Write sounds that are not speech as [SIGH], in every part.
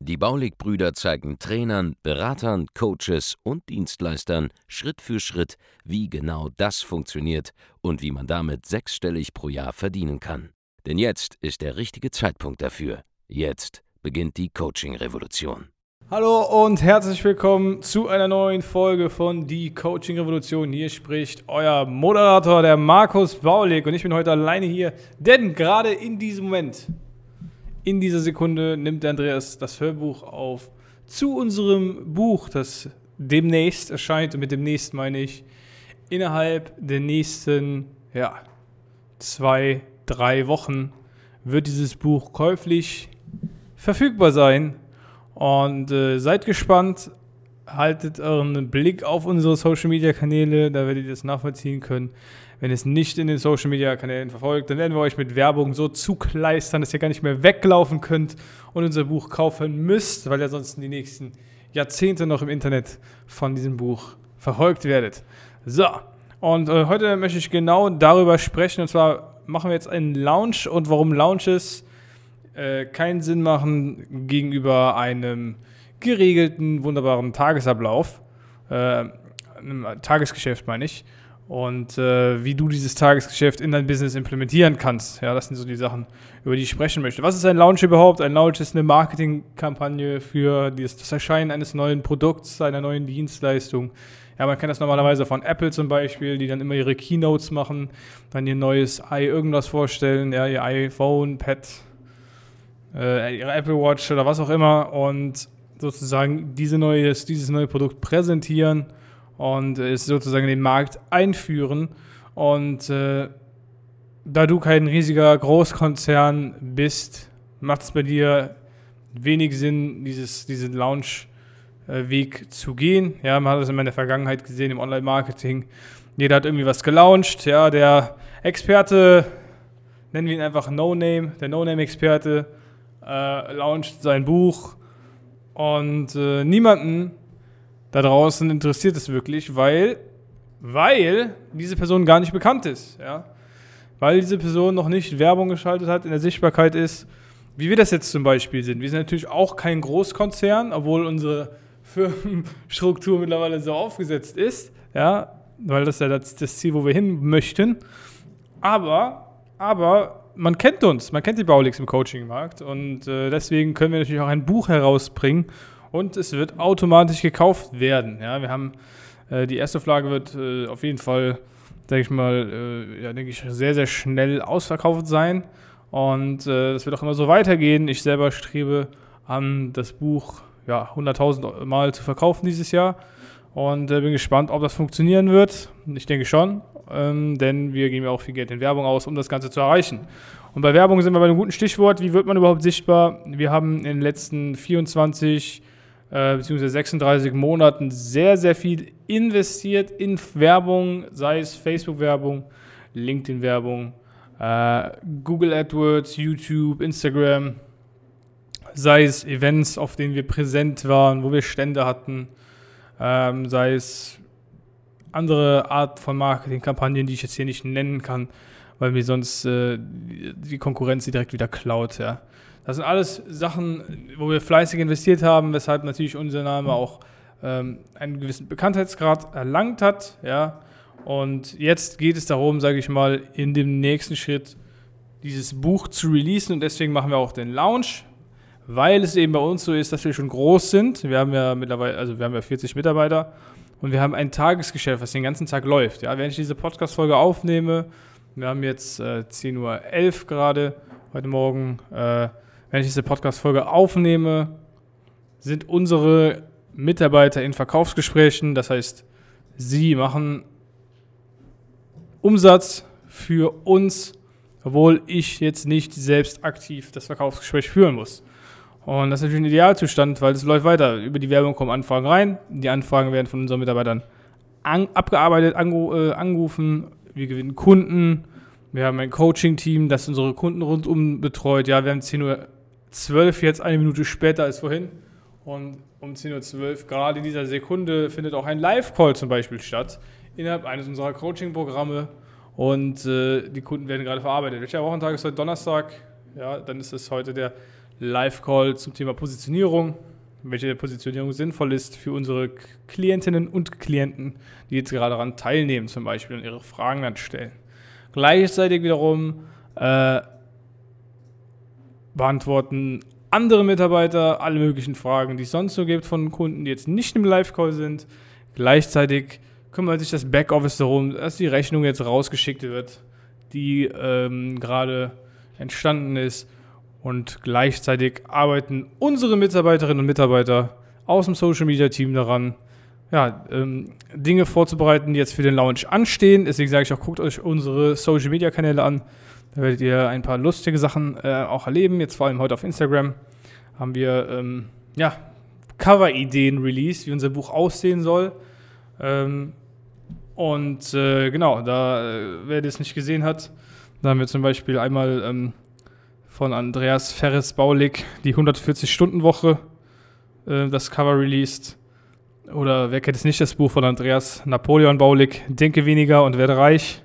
Die Baulig-Brüder zeigen Trainern, Beratern, Coaches und Dienstleistern Schritt für Schritt, wie genau das funktioniert und wie man damit sechsstellig pro Jahr verdienen kann. Denn jetzt ist der richtige Zeitpunkt dafür. Jetzt beginnt die Coaching-Revolution. Hallo und herzlich willkommen zu einer neuen Folge von Die Coaching Revolution. Hier spricht euer Moderator, der Markus Baulig, und ich bin heute alleine hier, denn gerade in diesem Moment in dieser Sekunde nimmt Andreas das Hörbuch auf zu unserem Buch, das demnächst erscheint. Und mit demnächst meine ich innerhalb der nächsten ja, zwei, drei Wochen wird dieses Buch käuflich verfügbar sein. Und äh, seid gespannt, haltet euren Blick auf unsere Social Media Kanäle, da werdet ihr das nachvollziehen können. Wenn ihr es nicht in den Social Media Kanälen verfolgt, dann werden wir euch mit Werbung so zukleistern, dass ihr gar nicht mehr weglaufen könnt und unser Buch kaufen müsst, weil ihr sonst die nächsten Jahrzehnte noch im Internet von diesem Buch verfolgt werdet. So, und äh, heute möchte ich genau darüber sprechen. Und zwar machen wir jetzt einen Launch und warum Launches äh, keinen Sinn machen gegenüber einem geregelten, wunderbaren Tagesablauf. Äh, Tagesgeschäft meine ich und äh, wie du dieses Tagesgeschäft in dein Business implementieren kannst. Ja, das sind so die Sachen, über die ich sprechen möchte. Was ist ein Launch überhaupt? Ein Launch ist eine Marketingkampagne für das Erscheinen eines neuen Produkts, einer neuen Dienstleistung. Ja, man kennt das normalerweise von Apple zum Beispiel, die dann immer ihre Keynotes machen, dann ihr neues i irgendwas vorstellen, ja, ihr iPhone, Pad, äh, ihre Apple Watch oder was auch immer und sozusagen diese neues, dieses neue Produkt präsentieren und es sozusagen den Markt einführen. Und äh, da du kein riesiger Großkonzern bist, macht es bei dir wenig Sinn, dieses, diesen Launch-Weg zu gehen. Ja, man hat das in der Vergangenheit gesehen im Online-Marketing. Jeder hat irgendwie was gelauncht. Ja, der Experte, nennen wir ihn einfach No Name, der No Name-Experte, äh, launcht sein Buch und äh, niemanden da draußen interessiert es wirklich, weil, weil diese Person gar nicht bekannt ist, ja. Weil diese Person noch nicht Werbung geschaltet hat, in der Sichtbarkeit ist, wie wir das jetzt zum Beispiel sind. Wir sind natürlich auch kein Großkonzern, obwohl unsere Firmenstruktur mittlerweile so aufgesetzt ist, ja, weil das ist ja das, das Ziel, wo wir hin möchten. Aber, aber man kennt uns, man kennt die Baulix im Coaching-Markt und äh, deswegen können wir natürlich auch ein Buch herausbringen und es wird automatisch gekauft werden. Ja, wir haben äh, die erste Flagge wird äh, auf jeden Fall, sage ich mal, äh, ja, denke ich, sehr, sehr schnell ausverkauft sein. Und äh, das wird auch immer so weitergehen. Ich selber strebe an, das Buch ja, 100.000 Mal zu verkaufen dieses Jahr. Und äh, bin gespannt, ob das funktionieren wird. Ich denke schon, ähm, denn wir geben ja auch viel Geld in Werbung aus, um das Ganze zu erreichen. Und bei Werbung sind wir bei einem guten Stichwort. Wie wird man überhaupt sichtbar? Wir haben in den letzten 24 äh, beziehungsweise 36 Monaten sehr, sehr viel investiert in Werbung, sei es Facebook-Werbung, LinkedIn-Werbung, äh, Google AdWords, YouTube, Instagram, sei es Events, auf denen wir präsent waren, wo wir Stände hatten, ähm, sei es andere Art von Marketingkampagnen, die ich jetzt hier nicht nennen kann, weil mir sonst äh, die Konkurrenz sie direkt wieder klaut. Ja. Das sind alles Sachen, wo wir fleißig investiert haben, weshalb natürlich unser Name auch ähm, einen gewissen Bekanntheitsgrad erlangt hat. Ja. Und jetzt geht es darum, sage ich mal, in dem nächsten Schritt dieses Buch zu releasen und deswegen machen wir auch den Launch, weil es eben bei uns so ist, dass wir schon groß sind. Wir haben ja mittlerweile, also wir haben ja 40 Mitarbeiter und wir haben ein Tagesgeschäft, was den ganzen Tag läuft. Ja, wenn ich diese Podcast-Folge aufnehme, wir haben jetzt äh, 10.11 Uhr gerade heute Morgen, äh, wenn ich diese Podcast-Folge aufnehme, sind unsere Mitarbeiter in Verkaufsgesprächen. Das heißt, sie machen Umsatz für uns, obwohl ich jetzt nicht selbst aktiv das Verkaufsgespräch führen muss. Und das ist natürlich ein Idealzustand, weil es läuft weiter. Über die Werbung kommen Anfragen rein. Die Anfragen werden von unseren Mitarbeitern an, abgearbeitet, angeru, äh, angerufen, wir gewinnen Kunden, wir haben ein Coaching-Team, das unsere Kunden rundum betreut. Ja, wir haben 10.12 Uhr jetzt, eine Minute später als vorhin. Und um 10.12 Uhr, gerade in dieser Sekunde, findet auch ein Live-Call zum Beispiel statt, innerhalb eines unserer Coaching-Programme. Und äh, die Kunden werden gerade verarbeitet. Welcher Wochentag ist heute? Donnerstag. Ja, dann ist es heute der Live-Call zum Thema Positionierung. Welche Positionierung sinnvoll ist für unsere Klientinnen und Klienten, die jetzt gerade daran teilnehmen, zum Beispiel und ihre Fragen dann stellen. Gleichzeitig wiederum äh, beantworten andere Mitarbeiter alle möglichen Fragen, die es sonst so gibt von Kunden, die jetzt nicht im Live-Call sind. Gleichzeitig kümmert sich das Backoffice darum, dass die Rechnung jetzt rausgeschickt wird, die ähm, gerade entstanden ist. Und gleichzeitig arbeiten unsere Mitarbeiterinnen und Mitarbeiter aus dem Social Media Team daran, ja, ähm, Dinge vorzubereiten, die jetzt für den Launch anstehen. Deswegen sage ich auch, guckt euch unsere Social Media Kanäle an. Da werdet ihr ein paar lustige Sachen äh, auch erleben. Jetzt vor allem heute auf Instagram haben wir ähm, ja, Cover-Ideen released, wie unser Buch aussehen soll. Ähm, und äh, genau, da, äh, wer das nicht gesehen hat, da haben wir zum Beispiel einmal ähm, von Andreas Ferres Baulig die 140-Stunden-Woche äh, das Cover released. Oder wer kennt es nicht, das Buch von Andreas Napoleon Baulig, Denke weniger und werde reich.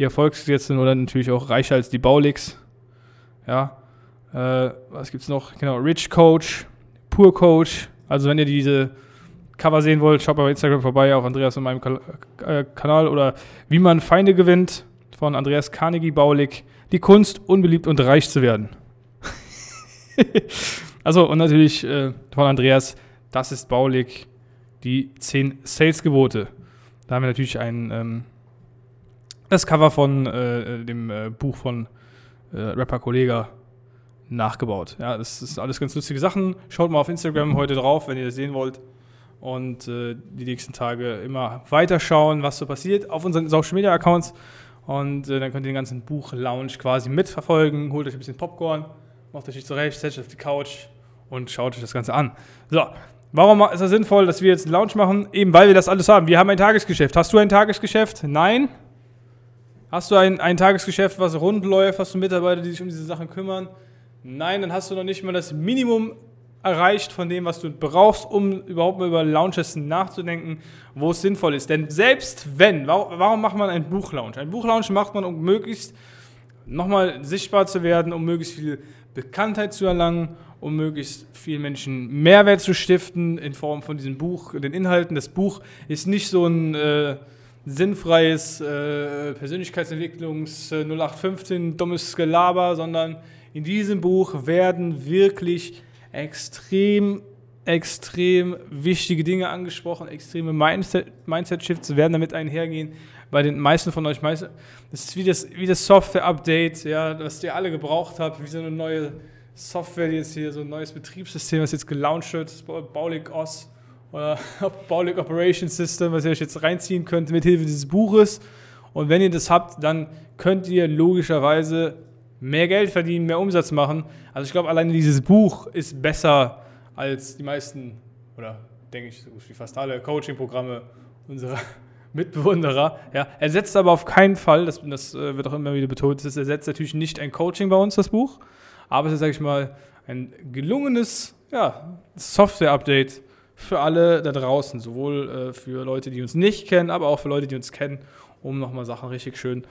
Die Erfolgsgesetze oder natürlich auch reicher als die Bauligs. Ja. Äh, was gibt's noch? Genau, Rich Coach, Pur Coach. Also wenn ihr diese Cover sehen wollt, schaut bei Instagram vorbei auf Andreas und meinem äh, Kanal oder wie man Feinde gewinnt von Andreas Carnegie Baulig. Die Kunst, unbeliebt und reich zu werden. [LAUGHS] also und natürlich äh, von Andreas, das ist Baulig die 10 Sales-Gebote. Da haben wir natürlich ein, ähm, das Cover von äh, dem äh, Buch von äh, Rapper Kollega nachgebaut. Ja, das ist alles ganz lustige Sachen. Schaut mal auf Instagram heute drauf, wenn ihr das sehen wollt. Und äh, die nächsten Tage immer weiterschauen, was so passiert auf unseren Social Media Accounts. Und äh, dann könnt ihr den ganzen Buch-Lounge quasi mitverfolgen. Holt euch ein bisschen Popcorn, macht euch zurecht, setzt euch auf die Couch und schaut euch das Ganze an. So, Warum ist es sinnvoll, dass wir jetzt einen Lounge machen? Eben weil wir das alles haben. Wir haben ein Tagesgeschäft. Hast du ein Tagesgeschäft? Nein. Hast du ein, ein Tagesgeschäft, was rund läuft? Hast du Mitarbeiter, die sich um diese Sachen kümmern? Nein, dann hast du noch nicht mal das Minimum erreicht von dem, was du brauchst, um überhaupt mal über Launches nachzudenken, wo es sinnvoll ist. Denn selbst wenn, warum macht man einen Buchlaunch? Ein Buchlaunch macht man, um möglichst nochmal sichtbar zu werden, um möglichst viel Bekanntheit zu erlangen um möglichst vielen Menschen Mehrwert zu stiften in Form von diesem Buch, den Inhalten. Das Buch ist nicht so ein äh, sinnfreies äh, Persönlichkeitsentwicklungs 0815 dummes Gelaber, sondern in diesem Buch werden wirklich extrem extrem wichtige Dinge angesprochen, extreme Mindset-Shifts werden damit einhergehen. Bei den meisten von euch, das ist wie das, wie das Software-Update, ja, was ihr alle gebraucht habt, wie so eine neue Software, die jetzt hier so ein neues Betriebssystem, was jetzt gelauncht wird, Baulig OS oder [LAUGHS] Baulig Operation System, was ihr euch jetzt reinziehen könnt mit Hilfe dieses Buches. Und wenn ihr das habt, dann könnt ihr logischerweise mehr Geld verdienen, mehr Umsatz machen. Also ich glaube, alleine dieses Buch ist besser als die meisten, oder denke ich, so wie fast alle Coaching-Programme unserer [LAUGHS] Mitbewunderer. Ja, ersetzt aber auf keinen Fall, das, das äh, wird auch immer wieder betont, das ersetzt natürlich nicht ein Coaching bei uns, das Buch. Aber es ist, sage ich mal, ein gelungenes ja, Software-Update für alle da draußen, sowohl äh, für Leute, die uns nicht kennen, aber auch für Leute, die uns kennen, um nochmal Sachen richtig schön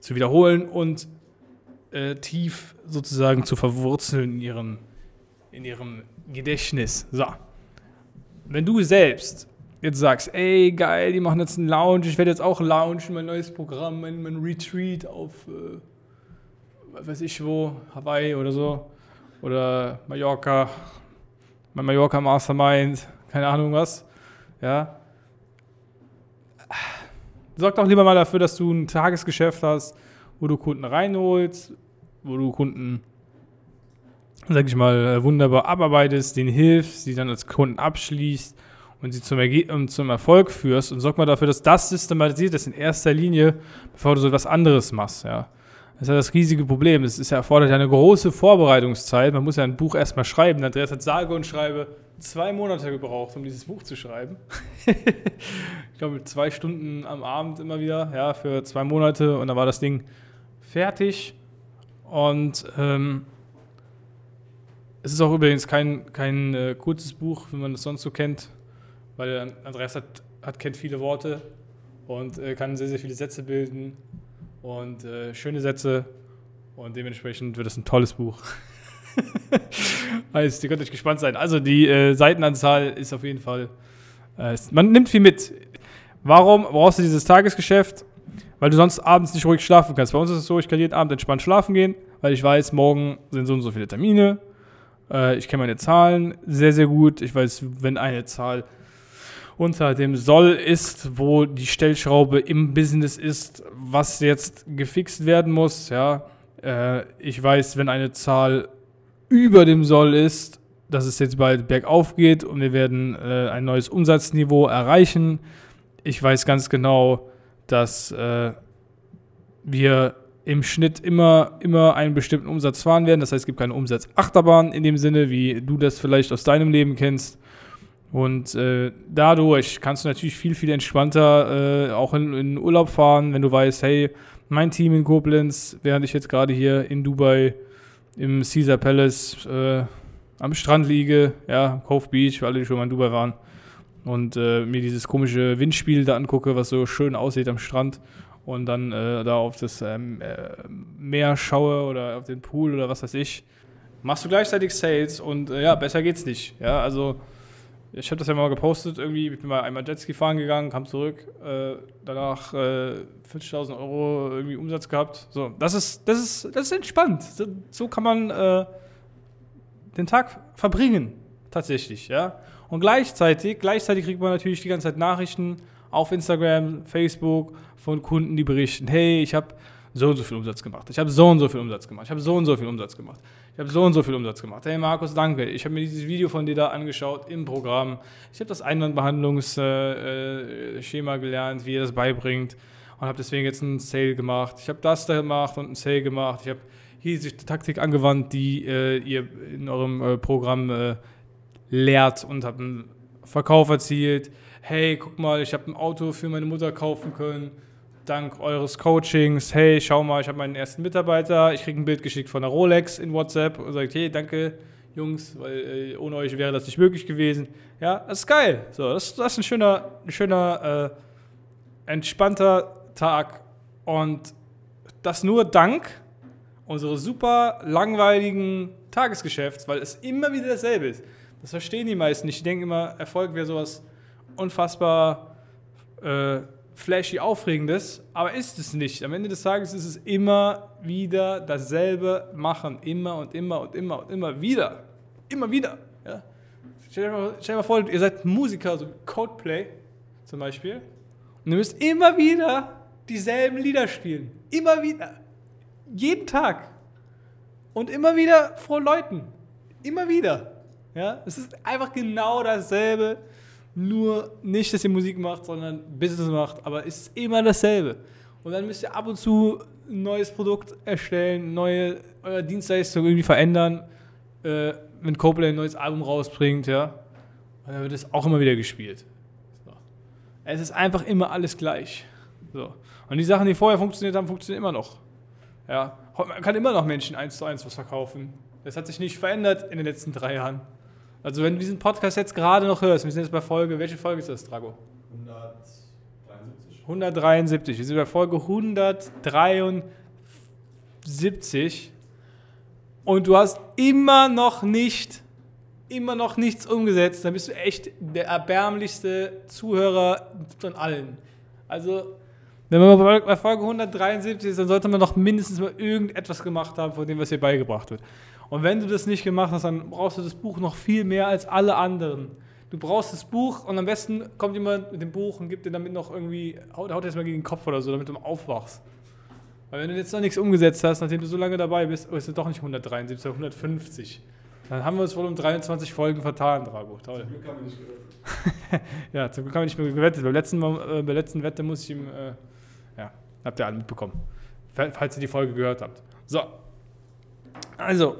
zu wiederholen und äh, tief sozusagen zu verwurzeln in ihrem, in ihrem Gedächtnis. So. Wenn du selbst jetzt sagst, ey, geil, die machen jetzt einen Lounge, ich werde jetzt auch launchen, mein neues Programm, mein, mein Retreat auf äh, weiß ich wo, Hawaii oder so. Oder Mallorca, mein Mallorca Mastermind, keine Ahnung was. Ja. Sorg doch lieber mal dafür, dass du ein Tagesgeschäft hast, wo du Kunden reinholst, wo du Kunden, sag ich mal, wunderbar abarbeitest, denen hilfst, sie dann als Kunden abschließt und sie zum, Erge zum Erfolg führst und sorg mal dafür, dass das systematisiert ist in erster Linie, bevor du so etwas anderes machst, ja. Das ist ja das riesige Problem. Es ist ja erfordert ja eine große Vorbereitungszeit. Man muss ja ein Buch erstmal schreiben. Andreas hat sage und schreibe zwei Monate gebraucht, um dieses Buch zu schreiben. [LAUGHS] ich glaube, zwei Stunden am Abend immer wieder, ja, für zwei Monate. Und dann war das Ding fertig. Und ähm, es ist auch übrigens kein, kein äh, kurzes Buch, wie man das sonst so kennt, weil Andreas hat, hat kennt viele Worte und äh, kann sehr, sehr viele Sätze bilden und äh, schöne Sätze und dementsprechend wird es ein tolles Buch. [LAUGHS] also, ihr könnt euch gespannt sein. Also, die äh, Seitenanzahl ist auf jeden Fall. Äh, man nimmt viel mit. Warum brauchst du dieses Tagesgeschäft? Weil du sonst abends nicht ruhig schlafen kannst. Bei uns ist es so, ich kann jeden Abend entspannt schlafen gehen, weil ich weiß, morgen sind so und so viele Termine. Äh, ich kenne meine Zahlen sehr, sehr gut. Ich weiß, wenn eine Zahl unter dem Soll ist, wo die Stellschraube im Business ist, was jetzt gefixt werden muss. Ja, äh, ich weiß, wenn eine Zahl über dem Soll ist, dass es jetzt bald bergauf geht und wir werden äh, ein neues Umsatzniveau erreichen. Ich weiß ganz genau, dass äh, wir im Schnitt immer, immer einen bestimmten Umsatz fahren werden. Das heißt, es gibt keine Umsatzachterbahn in dem Sinne, wie du das vielleicht aus deinem Leben kennst. Und äh, dadurch kannst du natürlich viel, viel entspannter äh, auch in, in, Urlaub fahren, wenn du weißt, hey, mein Team in Koblenz, während ich jetzt gerade hier in Dubai im Caesar Palace äh, am Strand liege, ja, Cove Beach, für alle, die schon mal in Dubai waren, und äh, mir dieses komische Windspiel da angucke, was so schön aussieht am Strand und dann äh, da auf das ähm, äh, Meer schaue oder auf den Pool oder was weiß ich, machst du gleichzeitig Sales und ja, besser geht's nicht. Ja, also ich habe das ja mal gepostet, irgendwie, ich bin mal einmal Jetski fahren gegangen, kam zurück, äh, danach äh, 40.000 Euro irgendwie Umsatz gehabt. So, das ist, das ist, das ist entspannt. So, so kann man äh, den Tag verbringen, tatsächlich, ja. Und gleichzeitig, gleichzeitig kriegt man natürlich die ganze Zeit Nachrichten auf Instagram, Facebook von Kunden, die berichten, hey, ich habe so und so viel Umsatz gemacht, ich habe so und so viel Umsatz gemacht, ich habe so und so viel Umsatz gemacht. Ich habe so und so viel Umsatz gemacht. Hey Markus, danke. Ich habe mir dieses Video von dir da angeschaut im Programm. Ich habe das Einwandbehandlungsschema äh, gelernt, wie ihr das beibringt und habe deswegen jetzt einen Sale gemacht. Ich habe das da gemacht und einen Sale gemacht. Ich habe hier die Taktik angewandt, die äh, ihr in eurem äh, Programm äh, lehrt und habe einen Verkauf erzielt. Hey, guck mal, ich habe ein Auto für meine Mutter kaufen können dank eures Coachings, hey, schau mal, ich habe meinen ersten Mitarbeiter, ich kriege ein Bild geschickt von der Rolex in WhatsApp und sagt, hey, danke, Jungs, weil äh, ohne euch wäre das nicht möglich gewesen. Ja, das ist geil. So, das, das ist ein schöner, ein schöner, äh, entspannter Tag und das nur dank unseres super langweiligen Tagesgeschäfts, weil es immer wieder dasselbe ist. Das verstehen die meisten nicht. Die denken immer, Erfolg wäre sowas unfassbar äh, flashy Aufregendes, aber ist es nicht. Am Ende des Tages ist es immer wieder dasselbe machen. Immer und immer und immer und immer wieder. Immer wieder. Ja? Stell, dir mal, stell dir mal vor, ihr seid Musiker, so Codeplay zum Beispiel, und ihr müsst immer wieder dieselben Lieder spielen. Immer wieder. Jeden Tag. Und immer wieder vor Leuten. Immer wieder. Ja? Es ist einfach genau dasselbe nur nicht, dass ihr Musik macht, sondern Business macht, aber es ist immer dasselbe. Und dann müsst ihr ab und zu ein neues Produkt erstellen, neue eure Dienstleistung irgendwie verändern, äh, wenn Copeland ein neues Album rausbringt, ja. Und dann wird es auch immer wieder gespielt. So. Es ist einfach immer alles gleich. So. Und die Sachen, die vorher funktioniert haben, funktionieren immer noch. Ja. Man kann immer noch Menschen eins zu eins was verkaufen. Das hat sich nicht verändert in den letzten drei Jahren. Also wenn du diesen Podcast jetzt gerade noch hörst, wir sind jetzt bei Folge, welche Folge ist das, Drago? 173. 173. Wir sind bei Folge 173 und du hast immer noch nicht, immer noch nichts umgesetzt, dann bist du echt der erbärmlichste Zuhörer von allen. Also wenn man bei Folge 173 ist, dann sollte man noch mindestens mal irgendetwas gemacht haben, von dem, was hier beigebracht wird. Und wenn du das nicht gemacht hast, dann brauchst du das Buch noch viel mehr als alle anderen. Du brauchst das Buch und am besten kommt jemand mit dem Buch und gibt dir damit noch irgendwie, haut, haut mal gegen den Kopf oder so, damit du aufwachst. Weil wenn du jetzt noch nichts umgesetzt hast, nachdem du so lange dabei bist, oh, ist es doch nicht 173, sondern 150. Dann haben wir uns wohl um 23 Folgen vertan, Drago. Toll. Zum Glück haben wir nicht gewettet. [LAUGHS] ja, zum Glück haben wir nicht mehr gewettet. Beim letzten, äh, bei der letzten Wette muss ich ihm, äh, ja, habt ihr alle mitbekommen. falls ihr die Folge gehört habt. So. Also,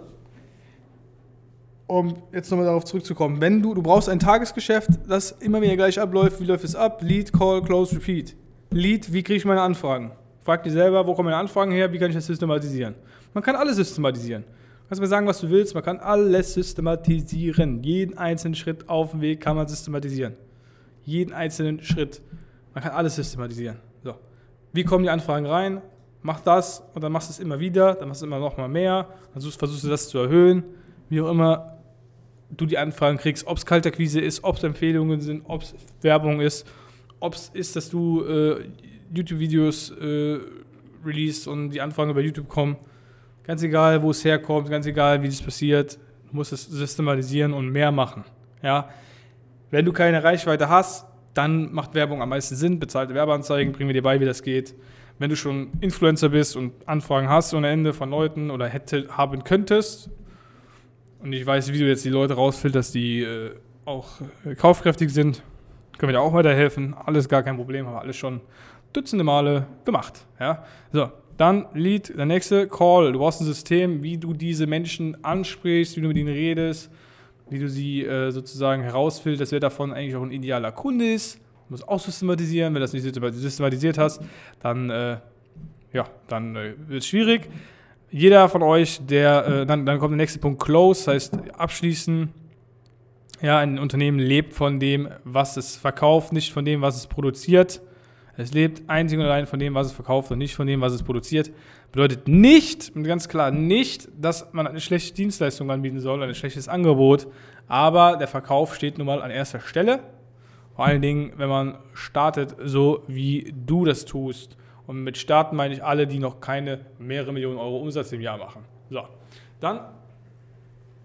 um jetzt nochmal darauf zurückzukommen, wenn du, du brauchst ein Tagesgeschäft, das immer wieder gleich abläuft, wie läuft es ab? Lead, Call, Close, Repeat. Lead, wie kriege ich meine Anfragen? Frag dich selber, wo kommen meine Anfragen her, wie kann ich das systematisieren? Man kann alles systematisieren. Du kannst mir sagen, was du willst, man kann alles systematisieren. Jeden einzelnen Schritt auf dem Weg kann man systematisieren. Jeden einzelnen Schritt. Man kann alles systematisieren. So. Wie kommen die Anfragen rein? Mach das und dann machst du es immer wieder, dann machst du immer noch mal mehr, dann versuchst du das zu erhöhen, wie auch immer du die Anfragen kriegst, ob es Kaltakquise ist, ob es Empfehlungen sind, ob es Werbung ist, ob es ist, dass du äh, YouTube-Videos äh, release und die Anfragen über YouTube kommen. Ganz egal, wo es herkommt, ganz egal, wie das passiert, du musst es systematisieren und mehr machen. Ja? Wenn du keine Reichweite hast, dann macht Werbung am meisten Sinn. Bezahlte Werbeanzeigen, bringen wir dir bei, wie das geht. Wenn du schon Influencer bist und Anfragen hast ohne Ende von Leuten oder hätte haben könntest, und ich weiß, wie du jetzt die Leute rausfilterst, die äh, auch äh, kaufkräftig sind, können wir dir auch weiterhelfen. Alles gar kein Problem, haben wir alles schon dutzende Male gemacht. Ja? So, dann Lead, der nächste Call. Du brauchst ein System, wie du diese Menschen ansprichst, wie du mit ihnen redest, wie du sie äh, sozusagen herausfilterst, wer davon eigentlich auch ein idealer Kunde ist. Du musst auch systematisieren. Wenn du das nicht systematisiert hast, dann, äh, ja, dann äh, wird es schwierig jeder von euch, der, äh, dann, dann kommt der nächste Punkt, Close, heißt abschließen. Ja, ein Unternehmen lebt von dem, was es verkauft, nicht von dem, was es produziert. Es lebt einzig und allein von dem, was es verkauft und nicht von dem, was es produziert. Bedeutet nicht, ganz klar nicht, dass man eine schlechte Dienstleistung anbieten soll, ein schlechtes Angebot. Aber der Verkauf steht nun mal an erster Stelle. Vor allen Dingen, wenn man startet, so wie du das tust. Und mit starten meine ich alle, die noch keine mehrere Millionen Euro Umsatz im Jahr machen. So, dann,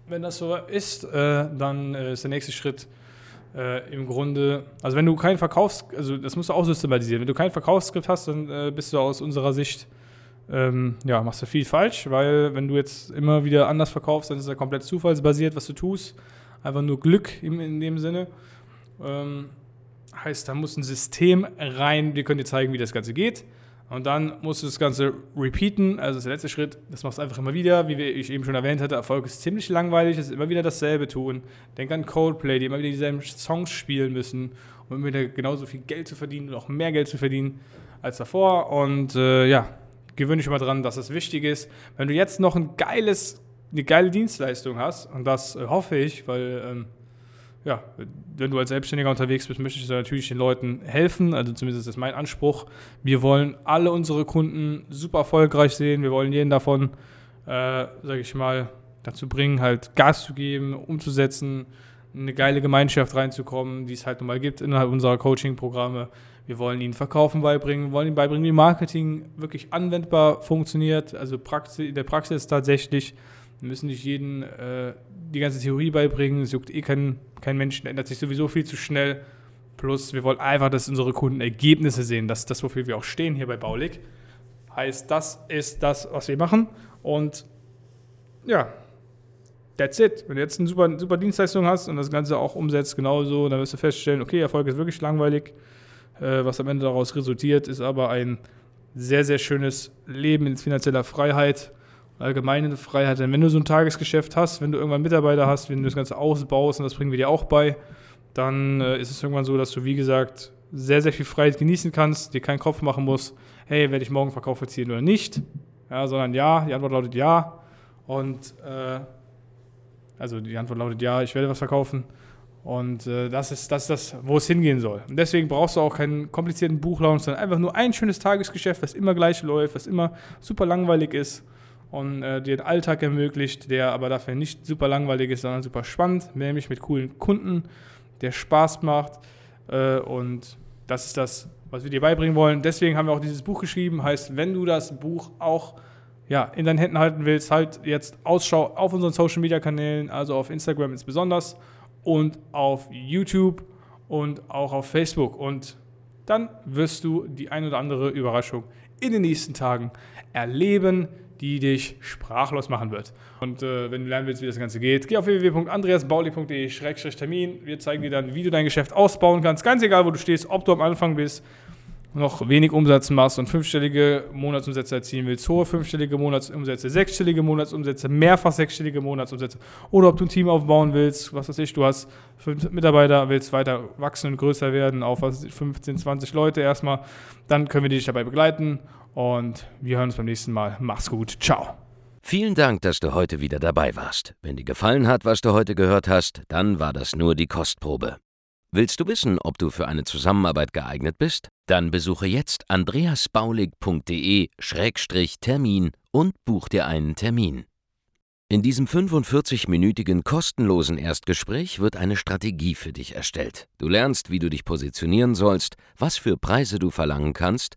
wenn das so ist, äh, dann äh, ist der nächste Schritt äh, im Grunde, also wenn du kein Verkaufs, also das musst du auch systematisieren. Wenn du kein Verkaufsskript hast, dann äh, bist du aus unserer Sicht, ähm, ja, machst du viel falsch, weil wenn du jetzt immer wieder anders verkaufst, dann ist er komplett zufallsbasiert, was du tust. Einfach nur Glück in, in dem Sinne. Ähm, heißt, da muss ein System rein. Wir können dir zeigen, wie das Ganze geht. Und dann musst du das Ganze repeaten, also das ist der letzte Schritt. Das machst du einfach immer wieder. Wie ich eben schon erwähnt hatte, Erfolg ist ziemlich langweilig, es ist immer wieder dasselbe tun. Denk an Coldplay, die immer wieder dieselben Songs spielen müssen, um immer wieder genauso viel Geld zu verdienen und auch mehr Geld zu verdienen als davor. Und äh, ja, gewöhne dich immer dran, dass es wichtig ist. Wenn du jetzt noch ein geiles, eine geile Dienstleistung hast, und das äh, hoffe ich, weil ähm, ja, wenn du als Selbstständiger unterwegs bist, möchtest du natürlich den Leuten helfen. Also zumindest ist mein Anspruch. Wir wollen alle unsere Kunden super erfolgreich sehen. Wir wollen jeden davon, äh, sage ich mal, dazu bringen, halt Gas zu geben, umzusetzen, eine geile Gemeinschaft reinzukommen, die es halt nun mal gibt innerhalb unserer Coaching-Programme. Wir wollen ihnen Verkaufen beibringen, wollen ihnen beibringen, wie Marketing wirklich anwendbar funktioniert, also in der Praxis tatsächlich. Wir müssen nicht jeden äh, die ganze Theorie beibringen. Es juckt eh kein, kein Mensch, ändert sich sowieso viel zu schnell. Plus, wir wollen einfach, dass unsere Kunden Ergebnisse sehen. Das ist das, wofür wir auch stehen hier bei Baulig. Heißt, das ist das, was wir machen. Und ja, that's it. Wenn du jetzt eine super, super Dienstleistung hast und das Ganze auch umsetzt, genauso, dann wirst du feststellen, okay, Erfolg ist wirklich langweilig. Äh, was am Ende daraus resultiert, ist aber ein sehr, sehr schönes Leben in finanzieller Freiheit allgemeine Freiheit. Denn wenn du so ein Tagesgeschäft hast, wenn du irgendwann Mitarbeiter hast, wenn du das Ganze ausbaust, und das bringen wir dir auch bei, dann äh, ist es irgendwann so, dass du, wie gesagt, sehr, sehr viel Freiheit genießen kannst, dir keinen Kopf machen musst, hey, werde ich morgen Verkauf erzielen oder nicht, ja, sondern ja, die Antwort lautet ja. Und äh, also die Antwort lautet ja, ich werde was verkaufen. Und äh, das ist das, das, wo es hingehen soll. Und deswegen brauchst du auch keinen komplizierten Buchlaunch, sondern einfach nur ein schönes Tagesgeschäft, was immer gleich läuft, was immer super langweilig ist und äh, dir den Alltag ermöglicht, der aber dafür nicht super langweilig ist, sondern super spannend, nämlich mit coolen Kunden, der Spaß macht. Äh, und das ist das, was wir dir beibringen wollen. Deswegen haben wir auch dieses Buch geschrieben. Heißt, wenn du das Buch auch ja, in deinen Händen halten willst, halt jetzt Ausschau auf unseren Social Media Kanälen, also auf Instagram insbesondere und auf YouTube und auch auf Facebook. Und dann wirst du die ein oder andere Überraschung in den nächsten Tagen erleben die dich sprachlos machen wird. Und äh, wenn du lernen willst, wie das Ganze geht, geh auf www.andreasbauli.de-termin. Wir zeigen dir dann, wie du dein Geschäft ausbauen kannst. Ganz egal, wo du stehst, ob du am Anfang bist, noch wenig Umsatz machst und fünfstellige Monatsumsätze erzielen willst, hohe fünfstellige Monatsumsätze, sechsstellige Monatsumsätze, mehrfach sechsstellige Monatsumsätze oder ob du ein Team aufbauen willst, was weiß ich, du hast fünf Mitarbeiter, willst weiter wachsen und größer werden auf was, 15, 20 Leute erstmal, dann können wir dich dabei begleiten und wir hören uns beim nächsten Mal. Mach's gut. Ciao. Vielen Dank, dass du heute wieder dabei warst. Wenn dir gefallen hat, was du heute gehört hast, dann war das nur die Kostprobe. Willst du wissen, ob du für eine Zusammenarbeit geeignet bist? Dann besuche jetzt andreasbaulig.de-termin und buch dir einen Termin. In diesem 45-minütigen kostenlosen Erstgespräch wird eine Strategie für dich erstellt. Du lernst, wie du dich positionieren sollst, was für Preise du verlangen kannst